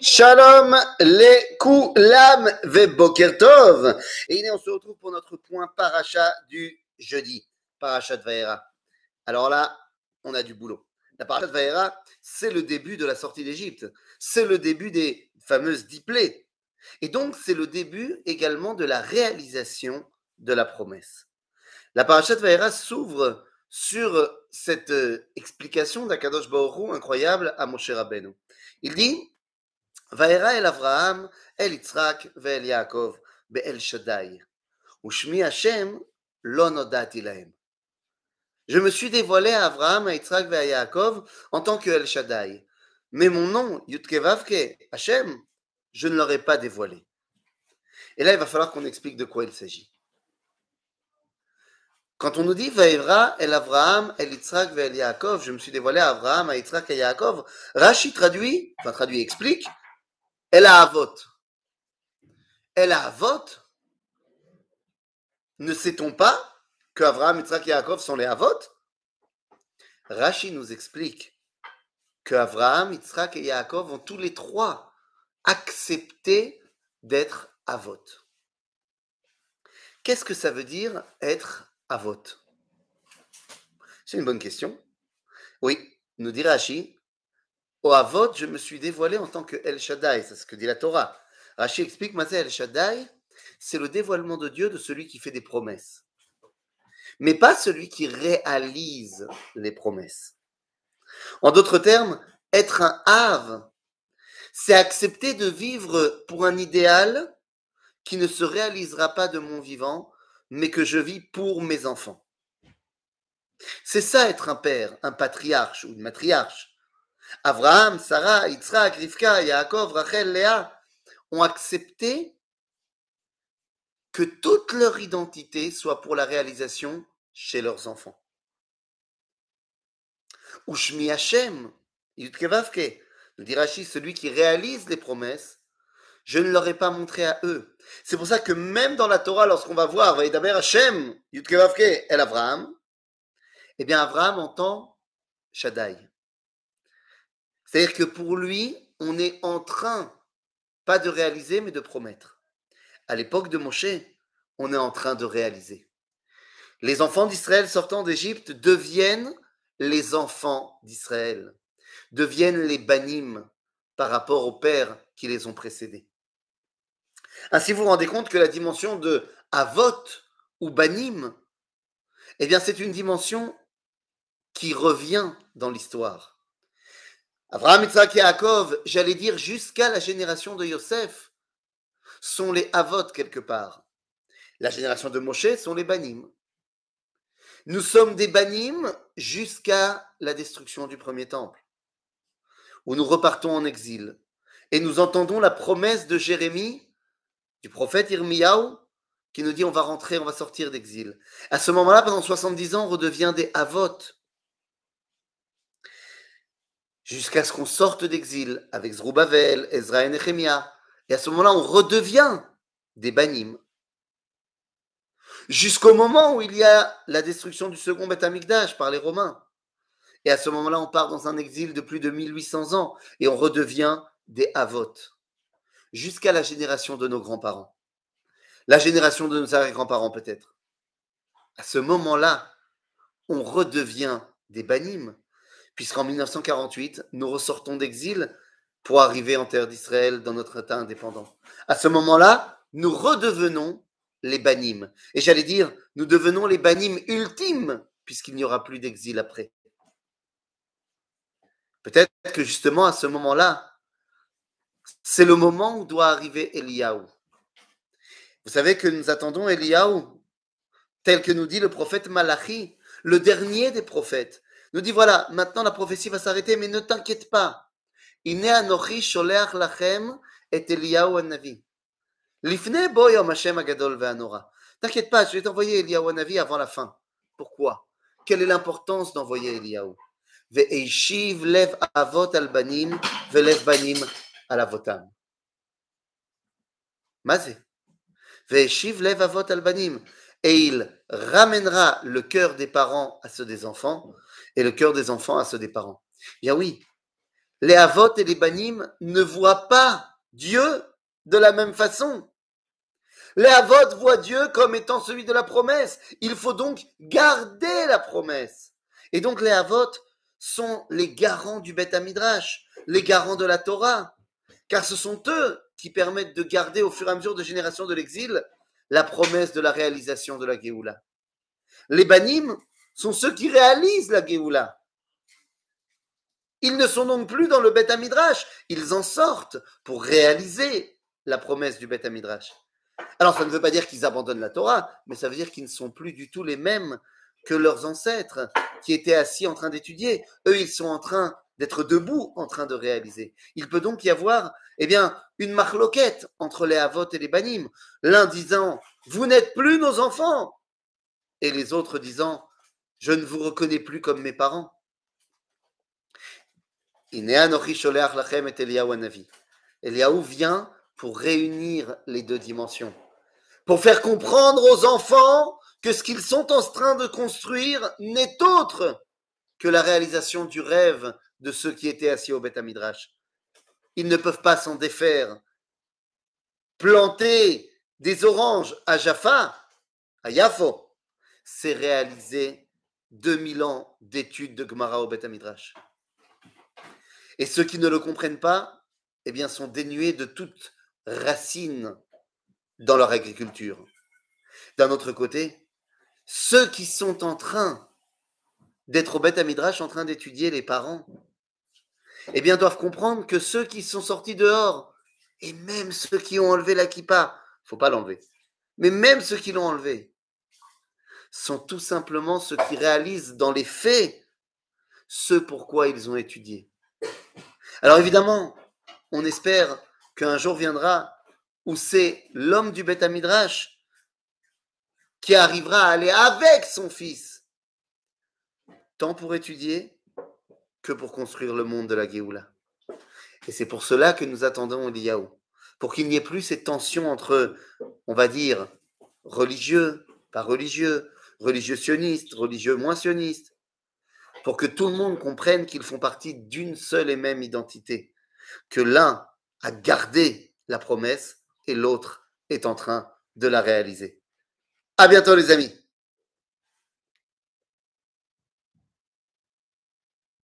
Shalom les koulam ve Et on se retrouve pour notre point paracha du jeudi, paracha de Vaera. Alors là, on a du boulot. La paracha de Vaera, c'est le début de la sortie d'Égypte. C'est le début des fameuses dix Et donc, c'est le début également de la réalisation de la promesse. La paracha de Vaera s'ouvre sur cette euh, explication d'Akadosh Baoru incroyable à Moshe Rabbeinu. Il dit Vaera el Avraham, el Yitzhak, ve'el Yaakov, be'el Shaddai. Ushmi Hashem. Je me suis dévoilé à Abraham, à Yitzhak et à Yaakov en tant que El Shaddai. Mais mon nom, Yutkevavke, Hashem, je ne l'aurais pas dévoilé. Et là, il va falloir qu'on explique de quoi il s'agit. Quand on nous dit Vaïvra, El Avraham, El Yitzhak, Yaakov, je me suis dévoilé à Avraham, à Yitzhak et Yaakov, Rashi traduit, enfin traduit, explique, El Avot. El Avot, ne sait-on pas que Avraham, Yitzhak et Yaakov sont les Avot Rashi nous explique que Avraham, Yitzhak et Yaakov ont tous les trois accepté d'être Avot. Qu'est-ce que ça veut dire être Avot C'est une bonne question. Oui, nous dit Rashi, au Avot, je me suis dévoilé en tant que El Shaddai, c'est ce que dit la Torah. Rashi explique, Mazé El Shaddai, c'est le dévoilement de Dieu de celui qui fait des promesses, mais pas celui qui réalise les promesses. En d'autres termes, être un Av, c'est accepter de vivre pour un idéal qui ne se réalisera pas de mon vivant, mais que je vis pour mes enfants. C'est ça être un père, un patriarche ou une matriarche. Abraham, Sarah, Yitzhak, Rivka, Yaakov, Rachel, Léa ont accepté que toute leur identité soit pour la réalisation chez leurs enfants. Ushmi Hashem, Yutkevavke, nous dit celui qui réalise les promesses, je ne leur ai pas montré à eux. C'est pour ça que même dans la Torah, lorsqu'on va voir d'abord Hashem, Yudkevavke, El Avraham, eh bien Avraham entend Shaddai. C'est-à-dire que pour lui, on est en train, pas de réaliser, mais de promettre. À l'époque de Moshe, on est en train de réaliser. Les enfants d'Israël sortant d'Égypte deviennent les enfants d'Israël, deviennent les banim par rapport aux pères qui les ont précédés. Ainsi, vous vous rendez compte que la dimension de Avot ou Banim, eh bien, c'est une dimension qui revient dans l'histoire. Abraham, Isaac et Yaakov, j'allais dire jusqu'à la génération de Yosef, sont les Avot quelque part. La génération de Moshe sont les Banim. Nous sommes des Banim jusqu'à la destruction du premier temple, où nous repartons en exil. Et nous entendons la promesse de Jérémie du prophète Irmiyahu qui nous dit on va rentrer, on va sortir d'exil. À ce moment-là, pendant 70 ans, on redevient des Avot. Jusqu'à ce qu'on sorte d'exil avec Zrubavel, Ezra et Nehemiah. Et à ce moment-là, on redevient des Banim. Jusqu'au moment où il y a la destruction du second Beth Amikdash par les Romains. Et à ce moment-là, on part dans un exil de plus de 1800 ans et on redevient des Avot jusqu'à la génération de nos grands-parents, la génération de nos arrière-grands-parents peut-être. À ce moment-là, on redevient des banimes, puisqu'en 1948, nous ressortons d'exil pour arriver en terre d'Israël dans notre état indépendant. À ce moment-là, nous redevenons les banimes. Et j'allais dire, nous devenons les banimes ultimes, puisqu'il n'y aura plus d'exil après. Peut-être que justement à ce moment-là, c'est le moment où doit arriver Eliaou. Vous savez que nous attendons Eliaou, tel que nous dit le prophète Malachi, le dernier des prophètes. Nous dit voilà, maintenant la prophétie va s'arrêter, mais ne t'inquiète pas. Ine anochi sholeach lachem et Eliaou navi. Lifne boyom Hashem agadol ve'anora. T'inquiète pas, je vais t'envoyer Eliaou navi avant la fin. Pourquoi? Quelle est l'importance d'envoyer Eliaou lev avot ve'lev banim à la votam. Mazé. Veshiv lev avot albanim. Et il ramènera le cœur des parents à ceux des enfants et le cœur des enfants à ceux des parents. Bien oui, les Havot et les Banim ne voient pas Dieu de la même façon. Les Havot voient Dieu comme étant celui de la promesse. Il faut donc garder la promesse. Et donc les Havot sont les garants du Beth Midrash, les garants de la Torah, car ce sont eux qui permettent de garder au fur et à mesure de générations de l'exil la promesse de la réalisation de la Géoula. Les Banim sont ceux qui réalisent la Géoula. Ils ne sont donc plus dans le Beth Midrash, ils en sortent pour réaliser la promesse du Beth Midrash. Alors ça ne veut pas dire qu'ils abandonnent la Torah, mais ça veut dire qu'ils ne sont plus du tout les mêmes que leurs ancêtres qui étaient assis en train d'étudier. Eux, ils sont en train d'être debout en train de réaliser. Il peut donc y avoir eh bien, une marloquette entre les Havot et les Banim. L'un disant Vous n'êtes plus nos enfants et les autres disant Je ne vous reconnais plus comme mes parents. Eliaou vient pour réunir les deux dimensions, pour faire comprendre aux enfants que ce qu'ils sont en train de construire n'est autre que la réalisation du rêve de ceux qui étaient assis au Beth Midrash. Ils ne peuvent pas s'en défaire. Planter des oranges à Jaffa, à Yafo, c'est réaliser 2000 ans d'études de Gemara au Beth Midrash. Et ceux qui ne le comprennent pas, eh bien, sont dénués de toute racine dans leur agriculture. D'un autre côté, ceux qui sont en train d'être au Beth Midrash, en train d'étudier les parents, eh bien, doivent comprendre que ceux qui sont sortis dehors, et même ceux qui ont enlevé la kippa, faut pas l'enlever, mais même ceux qui l'ont enlevé, sont tout simplement ceux qui réalisent dans les faits ce pourquoi ils ont étudié. Alors évidemment, on espère qu'un jour viendra où c'est l'homme du Beth Midrash qui arrivera à aller avec son fils, tant pour étudier que pour construire le monde de la Géoula. Et c'est pour cela que nous attendons Eliyahu, pour qu'il n'y ait plus cette tension entre, on va dire, religieux, pas religieux, religieux sionistes, religieux moins sionistes, pour que tout le monde comprenne qu'ils font partie d'une seule et même identité, que l'un a gardé la promesse et l'autre est en train de la réaliser. À bientôt les amis.